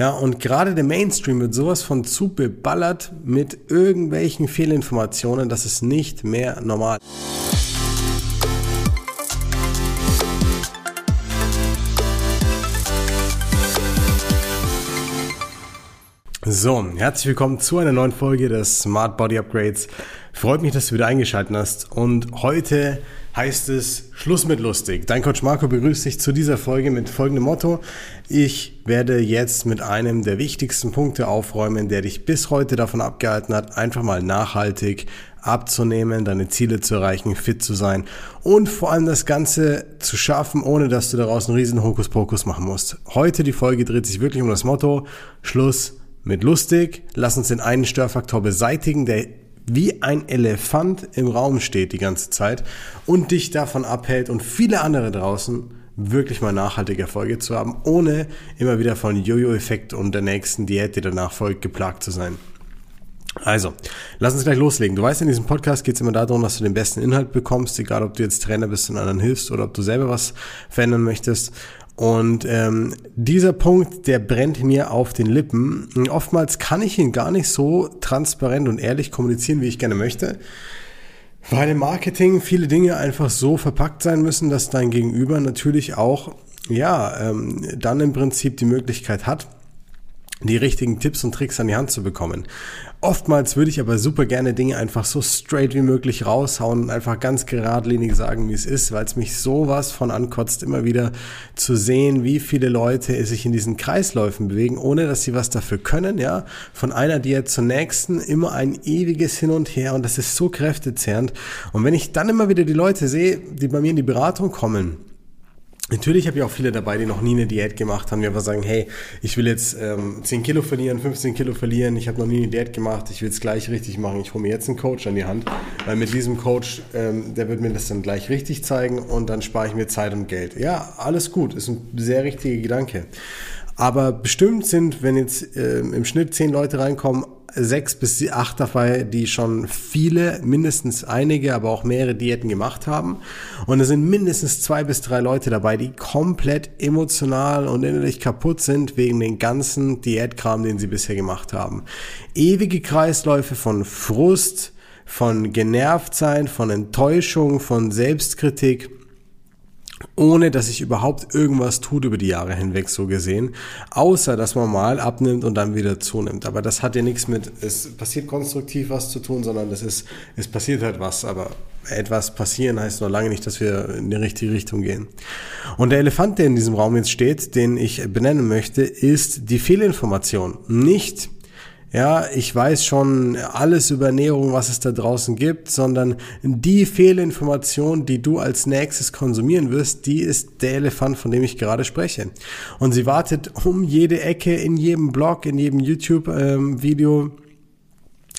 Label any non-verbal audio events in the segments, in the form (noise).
Ja, und gerade der Mainstream wird sowas von zu beballert mit irgendwelchen Fehlinformationen, das ist nicht mehr normal. So, herzlich willkommen zu einer neuen Folge des Smart Body Upgrades. Freut mich, dass du wieder eingeschaltet hast. Und heute heißt es Schluss mit lustig. Dein Coach Marco begrüßt dich zu dieser Folge mit folgendem Motto. Ich werde jetzt mit einem der wichtigsten Punkte aufräumen, der dich bis heute davon abgehalten hat, einfach mal nachhaltig abzunehmen, deine Ziele zu erreichen, fit zu sein und vor allem das Ganze zu schaffen, ohne dass du daraus einen riesen Hokuspokus machen musst. Heute die Folge dreht sich wirklich um das Motto Schluss mit lustig. Lass uns den einen Störfaktor beseitigen, der wie ein Elefant im Raum steht die ganze Zeit und dich davon abhält und viele andere draußen wirklich mal nachhaltige Erfolge zu haben, ohne immer wieder von Jojo-Effekt und der nächsten Diät, die danach folgt, geplagt zu sein. Also, lass uns gleich loslegen. Du weißt, in diesem Podcast geht es immer darum, dass du den besten Inhalt bekommst, egal ob du jetzt Trainer bist und anderen hilfst oder ob du selber was verändern möchtest. Und ähm, dieser Punkt, der brennt mir auf den Lippen. Oftmals kann ich ihn gar nicht so transparent und ehrlich kommunizieren, wie ich gerne möchte. Weil im Marketing viele Dinge einfach so verpackt sein müssen, dass dein Gegenüber natürlich auch, ja, ähm, dann im Prinzip die Möglichkeit hat, die richtigen Tipps und Tricks an die Hand zu bekommen. Oftmals würde ich aber super gerne Dinge einfach so straight wie möglich raushauen und einfach ganz geradlinig sagen, wie es ist, weil es mich sowas von ankotzt, immer wieder zu sehen, wie viele Leute sich in diesen Kreisläufen bewegen, ohne dass sie was dafür können, ja. Von einer Diät zur nächsten immer ein ewiges Hin und Her und das ist so kräftezehrend. Und wenn ich dann immer wieder die Leute sehe, die bei mir in die Beratung kommen, Natürlich habe ich auch viele dabei, die noch nie eine Diät gemacht haben, die einfach sagen, hey, ich will jetzt ähm, 10 Kilo verlieren, 15 Kilo verlieren, ich habe noch nie eine Diät gemacht, ich will es gleich richtig machen, ich hole mir jetzt einen Coach an die Hand, weil mit diesem Coach, ähm, der wird mir das dann gleich richtig zeigen und dann spare ich mir Zeit und Geld. Ja, alles gut, ist ein sehr richtiger Gedanke. Aber bestimmt sind, wenn jetzt äh, im Schnitt 10 Leute reinkommen, sechs bis acht dabei, die schon viele, mindestens einige, aber auch mehrere Diäten gemacht haben. Und es sind mindestens zwei bis drei Leute dabei, die komplett emotional und innerlich kaputt sind wegen den ganzen Diätkram, den sie bisher gemacht haben. Ewige Kreisläufe von Frust, von Genervtsein, von Enttäuschung, von Selbstkritik ohne dass sich überhaupt irgendwas tut über die Jahre hinweg so gesehen, außer dass man mal abnimmt und dann wieder zunimmt. Aber das hat ja nichts mit, es passiert konstruktiv was zu tun, sondern das ist, es passiert halt was, aber etwas passieren heißt noch lange nicht, dass wir in die richtige Richtung gehen. Und der Elefant, der in diesem Raum jetzt steht, den ich benennen möchte, ist die Fehlinformation. Nicht ja, ich weiß schon alles über Ernährung, was es da draußen gibt, sondern die Fehlinformation, die du als nächstes konsumieren wirst, die ist der Elefant, von dem ich gerade spreche. Und sie wartet um jede Ecke, in jedem Blog, in jedem YouTube-Video. Ähm,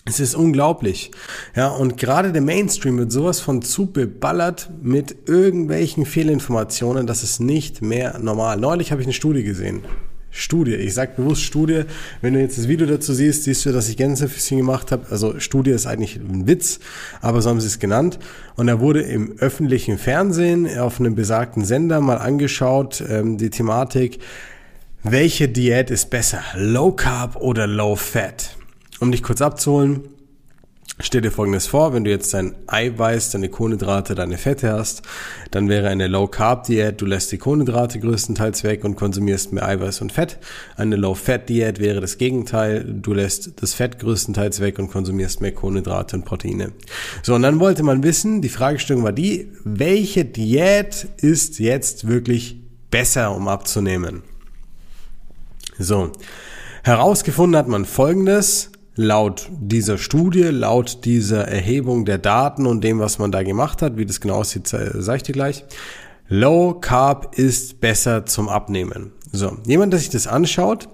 es ist unglaublich. Ja, und gerade der Mainstream wird sowas von zu beballert mit irgendwelchen Fehlinformationen, das ist nicht mehr normal. Neulich habe ich eine Studie gesehen. Studie. Ich sage bewusst Studie. Wenn du jetzt das Video dazu siehst, siehst du, dass ich Gänsefüßchen gemacht habe. Also Studie ist eigentlich ein Witz, aber so haben sie es genannt. Und da wurde im öffentlichen Fernsehen auf einem besagten Sender mal angeschaut, ähm, die Thematik, welche Diät ist besser, Low Carb oder Low Fat? Um dich kurz abzuholen, Stell dir folgendes vor, wenn du jetzt dein Eiweiß, deine Kohlenhydrate, deine Fette hast, dann wäre eine Low Carb Diät, du lässt die Kohlenhydrate größtenteils weg und konsumierst mehr Eiweiß und Fett. Eine Low Fat Diät wäre das Gegenteil, du lässt das Fett größtenteils weg und konsumierst mehr Kohlenhydrate und Proteine. So, und dann wollte man wissen, die Fragestellung war die, welche Diät ist jetzt wirklich besser, um abzunehmen? So, herausgefunden hat man folgendes, laut dieser Studie, laut dieser Erhebung der Daten und dem, was man da gemacht hat, wie das genau aussieht, sage ich dir gleich. Low Carb ist besser zum Abnehmen. So, jemand, der sich das anschaut,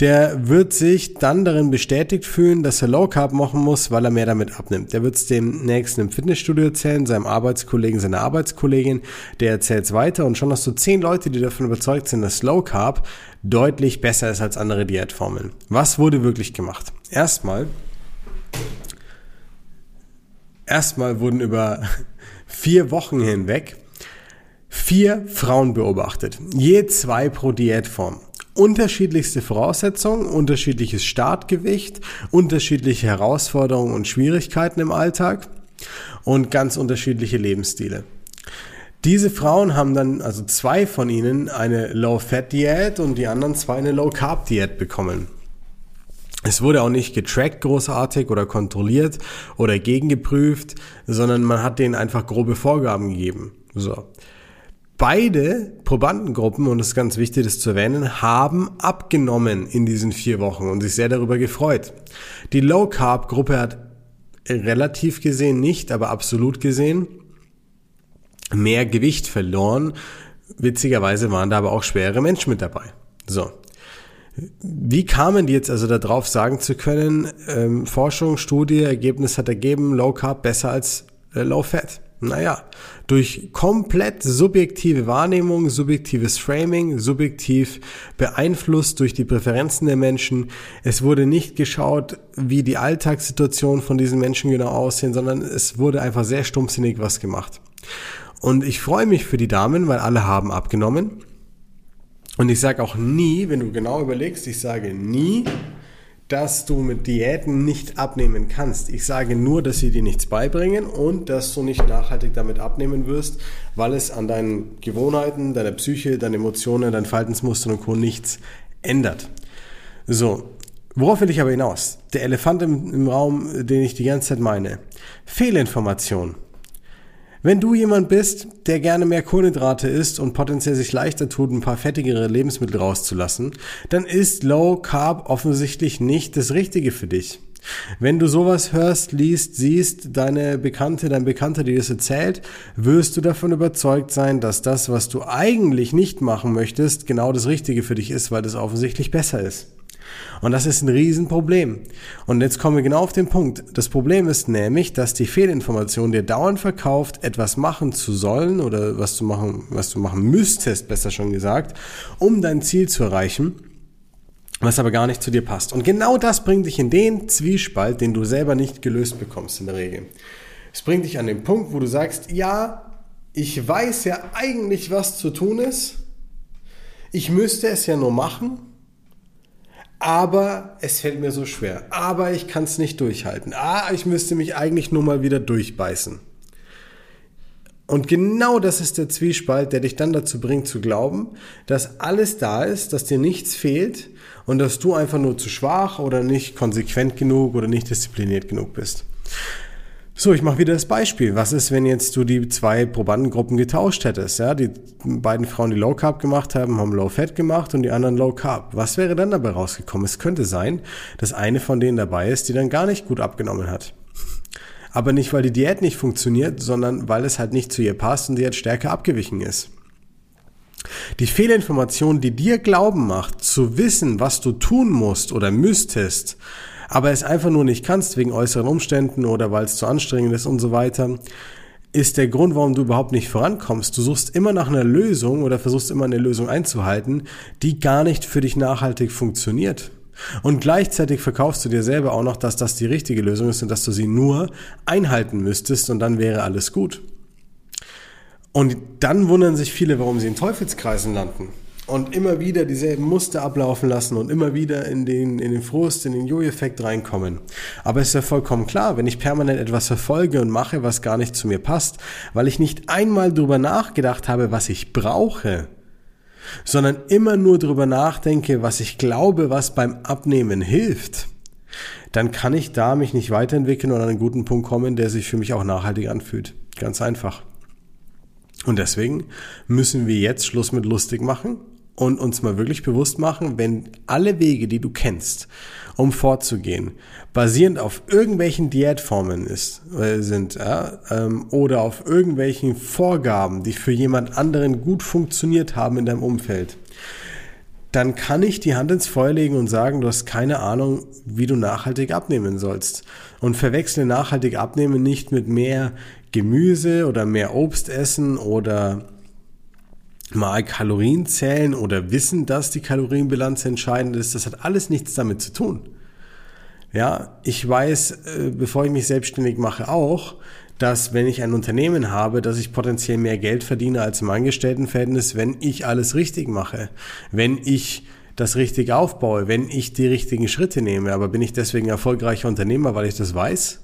der wird sich dann darin bestätigt fühlen, dass er Low Carb machen muss, weil er mehr damit abnimmt. Der wird es dem nächsten im Fitnessstudio erzählen, seinem Arbeitskollegen, seiner Arbeitskollegin, der erzählt es weiter und schon hast du zehn Leute, die davon überzeugt sind, dass Low Carb deutlich besser ist als andere Diätformeln. Was wurde wirklich gemacht? Erstmal, erstmal wurden über (laughs) vier Wochen hinweg vier Frauen beobachtet, je zwei pro Diätform. Unterschiedlichste Voraussetzungen, unterschiedliches Startgewicht, unterschiedliche Herausforderungen und Schwierigkeiten im Alltag und ganz unterschiedliche Lebensstile. Diese Frauen haben dann, also zwei von ihnen, eine Low-Fat-Diät und die anderen zwei eine Low-Carb-Diät bekommen. Es wurde auch nicht getrackt großartig oder kontrolliert oder gegengeprüft, sondern man hat denen einfach grobe Vorgaben gegeben. So. Beide Probandengruppen, und es ist ganz wichtig, das zu erwähnen, haben abgenommen in diesen vier Wochen und sich sehr darüber gefreut. Die Low Carb Gruppe hat relativ gesehen nicht, aber absolut gesehen mehr Gewicht verloren. Witzigerweise waren da aber auch schwere Menschen mit dabei. So. Wie kamen die jetzt also darauf sagen zu können, ähm, Forschung, Studie, Ergebnis hat ergeben, Low Carb besser als äh, Low Fat? Naja, durch komplett subjektive Wahrnehmung, subjektives Framing, subjektiv beeinflusst durch die Präferenzen der Menschen. Es wurde nicht geschaut, wie die Alltagssituationen von diesen Menschen genau aussehen, sondern es wurde einfach sehr stumpfsinnig was gemacht. Und ich freue mich für die Damen, weil alle haben abgenommen. Und ich sage auch nie, wenn du genau überlegst, ich sage nie, dass du mit Diäten nicht abnehmen kannst. Ich sage nur, dass sie dir nichts beibringen und dass du nicht nachhaltig damit abnehmen wirst, weil es an deinen Gewohnheiten, deiner Psyche, deinen Emotionen, deinen Verhaltensmustern und Co. nichts ändert. So, worauf will ich aber hinaus? Der Elefant im, im Raum, den ich die ganze Zeit meine. Fehlinformation. Wenn du jemand bist, der gerne mehr Kohlenhydrate isst und potenziell sich leichter tut, ein paar fettigere Lebensmittel rauszulassen, dann ist Low Carb offensichtlich nicht das Richtige für dich. Wenn du sowas hörst, liest, siehst, deine Bekannte, dein Bekannter, die das erzählt, wirst du davon überzeugt sein, dass das, was du eigentlich nicht machen möchtest, genau das Richtige für dich ist, weil das offensichtlich besser ist. Und das ist ein Riesenproblem. Und jetzt kommen wir genau auf den Punkt. Das Problem ist nämlich, dass die Fehlinformation dir dauernd verkauft, etwas machen zu sollen oder was du machen, was du machen müsstest, besser schon gesagt, um dein Ziel zu erreichen was aber gar nicht zu dir passt. Und genau das bringt dich in den Zwiespalt, den du selber nicht gelöst bekommst in der Regel. Es bringt dich an den Punkt, wo du sagst, ja, ich weiß ja eigentlich, was zu tun ist. Ich müsste es ja nur machen aber es fällt mir so schwer. Aber ich kann es nicht durchhalten. Ah, ich müsste mich eigentlich nur mal wieder durchbeißen. Und genau das ist der Zwiespalt, der dich dann dazu bringt zu glauben, dass alles da ist, dass dir nichts fehlt und dass du einfach nur zu schwach oder nicht konsequent genug oder nicht diszipliniert genug bist. So, ich mache wieder das Beispiel. Was ist, wenn jetzt du die zwei Probandengruppen getauscht hättest? Ja, die beiden Frauen, die Low Carb gemacht haben, haben Low Fat gemacht und die anderen Low Carb. Was wäre dann dabei rausgekommen? Es könnte sein, dass eine von denen dabei ist, die dann gar nicht gut abgenommen hat. Aber nicht, weil die Diät nicht funktioniert, sondern weil es halt nicht zu ihr passt und sie jetzt stärker abgewichen ist. Die Fehlinformation, die dir glauben macht, zu wissen, was du tun musst oder müsstest, aber es einfach nur nicht kannst wegen äußeren Umständen oder weil es zu anstrengend ist und so weiter, ist der Grund, warum du überhaupt nicht vorankommst. Du suchst immer nach einer Lösung oder versuchst immer eine Lösung einzuhalten, die gar nicht für dich nachhaltig funktioniert. Und gleichzeitig verkaufst du dir selber auch noch, dass das die richtige Lösung ist und dass du sie nur einhalten müsstest und dann wäre alles gut. Und dann wundern sich viele, warum sie in Teufelskreisen landen und immer wieder dieselben Muster ablaufen lassen und immer wieder in den, in den Frust, in den Jo-Effekt reinkommen. Aber es ist ja vollkommen klar, wenn ich permanent etwas verfolge und mache, was gar nicht zu mir passt, weil ich nicht einmal drüber nachgedacht habe, was ich brauche, sondern immer nur drüber nachdenke, was ich glaube, was beim Abnehmen hilft, dann kann ich da mich nicht weiterentwickeln und an einen guten Punkt kommen, der sich für mich auch nachhaltig anfühlt. Ganz einfach. Und deswegen müssen wir jetzt Schluss mit lustig machen und uns mal wirklich bewusst machen, wenn alle Wege, die du kennst, um vorzugehen, basierend auf irgendwelchen Diätformen ist, äh, sind ja, ähm, oder auf irgendwelchen Vorgaben, die für jemand anderen gut funktioniert haben in deinem Umfeld, dann kann ich die Hand ins Feuer legen und sagen, du hast keine Ahnung, wie du nachhaltig abnehmen sollst. Und verwechsle nachhaltig abnehmen nicht mit mehr Gemüse oder mehr Obst essen oder mal Kalorien zählen oder wissen, dass die Kalorienbilanz entscheidend ist, das hat alles nichts damit zu tun. Ja, ich weiß, äh, bevor ich mich selbstständig mache, auch, dass wenn ich ein Unternehmen habe, dass ich potenziell mehr Geld verdiene als im Angestelltenverhältnis, wenn ich alles richtig mache. Wenn ich das richtig aufbaue, wenn ich die richtigen Schritte nehme. Aber bin ich deswegen erfolgreicher Unternehmer, weil ich das weiß?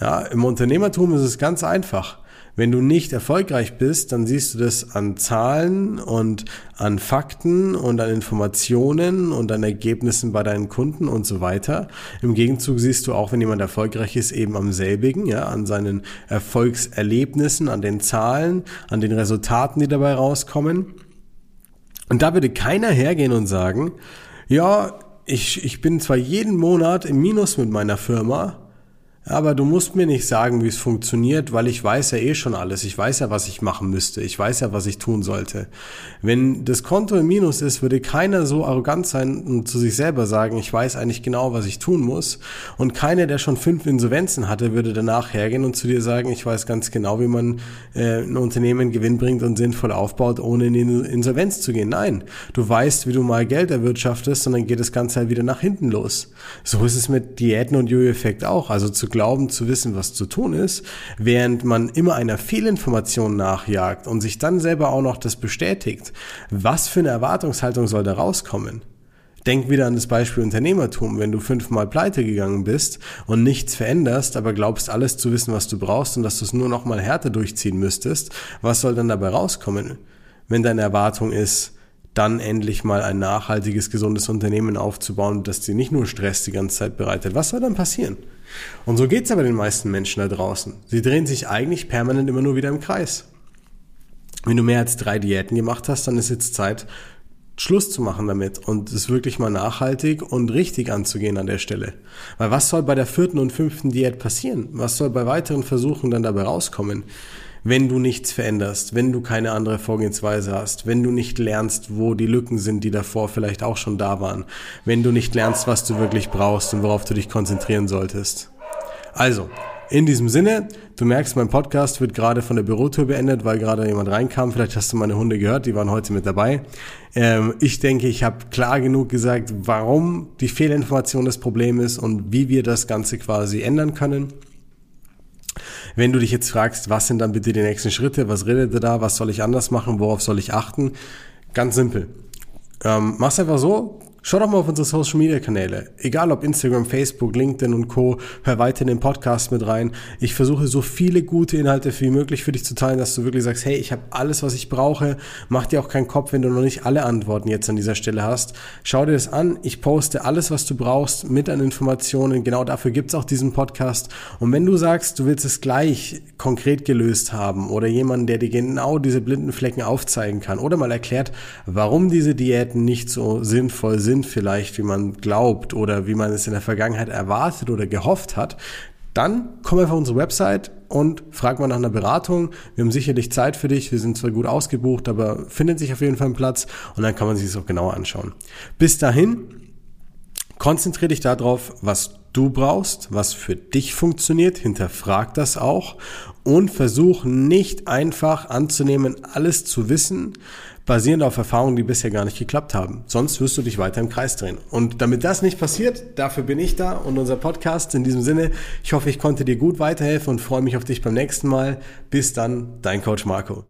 Ja, im Unternehmertum ist es ganz einfach. Wenn du nicht erfolgreich bist, dann siehst du das an Zahlen und an Fakten und an Informationen und an Ergebnissen bei deinen Kunden und so weiter. Im Gegenzug siehst du auch, wenn jemand erfolgreich ist, eben am selbigen, ja, an seinen Erfolgserlebnissen, an den Zahlen, an den Resultaten, die dabei rauskommen. Und da würde keiner hergehen und sagen, ja, ich, ich bin zwar jeden Monat im Minus mit meiner Firma, aber du musst mir nicht sagen, wie es funktioniert, weil ich weiß ja eh schon alles. Ich weiß ja, was ich machen müsste. Ich weiß ja, was ich tun sollte. Wenn das Konto im Minus ist, würde keiner so arrogant sein und zu sich selber sagen, ich weiß eigentlich genau, was ich tun muss. Und keiner, der schon fünf Insolvenzen hatte, würde danach hergehen und zu dir sagen, ich weiß ganz genau, wie man äh, ein Unternehmen gewinnbringt und sinnvoll aufbaut, ohne in die Insolvenz zu gehen. Nein, du weißt, wie du mal Geld erwirtschaftest und dann geht das Ganze halt wieder nach hinten los. So ist es mit Diäten und Jojo-Effekt auch. Also zu glauben zu wissen, was zu tun ist, während man immer einer Fehlinformation nachjagt und sich dann selber auch noch das bestätigt. Was für eine Erwartungshaltung soll da rauskommen? Denk wieder an das Beispiel Unternehmertum. Wenn du fünfmal pleite gegangen bist und nichts veränderst, aber glaubst alles zu wissen, was du brauchst und dass du es nur noch mal härter durchziehen müsstest, was soll dann dabei rauskommen? Wenn deine Erwartung ist, dann endlich mal ein nachhaltiges, gesundes Unternehmen aufzubauen, das dir nicht nur Stress die ganze Zeit bereitet. Was soll dann passieren? Und so geht's aber den meisten Menschen da draußen. Sie drehen sich eigentlich permanent immer nur wieder im Kreis. Wenn du mehr als drei Diäten gemacht hast, dann ist jetzt Zeit, Schluss zu machen damit und es wirklich mal nachhaltig und richtig anzugehen an der Stelle. Weil was soll bei der vierten und fünften Diät passieren? Was soll bei weiteren Versuchen dann dabei rauskommen? Wenn du nichts veränderst, wenn du keine andere Vorgehensweise hast, wenn du nicht lernst, wo die Lücken sind, die davor vielleicht auch schon da waren, wenn du nicht lernst, was du wirklich brauchst und worauf du dich konzentrieren solltest. Also, in diesem Sinne, du merkst, mein Podcast wird gerade von der Bürotour beendet, weil gerade jemand reinkam. Vielleicht hast du meine Hunde gehört, die waren heute mit dabei. Ähm, ich denke, ich habe klar genug gesagt, warum die Fehlinformation das Problem ist und wie wir das Ganze quasi ändern können. Wenn du dich jetzt fragst, was sind dann bitte die nächsten Schritte, was redet ihr da, was soll ich anders machen, worauf soll ich achten? Ganz simpel. Ähm, mach's einfach so, Schau doch mal auf unsere Social Media Kanäle. Egal ob Instagram, Facebook, LinkedIn und Co. Hör weiter in den Podcast mit rein. Ich versuche so viele gute Inhalte wie möglich für dich zu teilen, dass du wirklich sagst, hey, ich habe alles, was ich brauche. Mach dir auch keinen Kopf, wenn du noch nicht alle Antworten jetzt an dieser Stelle hast. Schau dir das an. Ich poste alles, was du brauchst mit an Informationen. Genau dafür gibt's auch diesen Podcast. Und wenn du sagst, du willst es gleich konkret gelöst haben oder jemanden, der dir genau diese blinden Flecken aufzeigen kann oder mal erklärt, warum diese Diäten nicht so sinnvoll sind, sind vielleicht, wie man glaubt oder wie man es in der Vergangenheit erwartet oder gehofft hat, dann komm einfach auf unsere Website und frag mal nach einer Beratung. Wir haben sicherlich Zeit für dich. Wir sind zwar gut ausgebucht, aber findet sich auf jeden Fall ein Platz und dann kann man sich das auch genauer anschauen. Bis dahin, konzentriere dich darauf, was du brauchst, was für dich funktioniert, hinterfrag das auch und versuch nicht einfach anzunehmen, alles zu wissen, basierend auf Erfahrungen, die bisher gar nicht geklappt haben. Sonst wirst du dich weiter im Kreis drehen. Und damit das nicht passiert, dafür bin ich da und unser Podcast. In diesem Sinne, ich hoffe, ich konnte dir gut weiterhelfen und freue mich auf dich beim nächsten Mal. Bis dann, dein Coach Marco.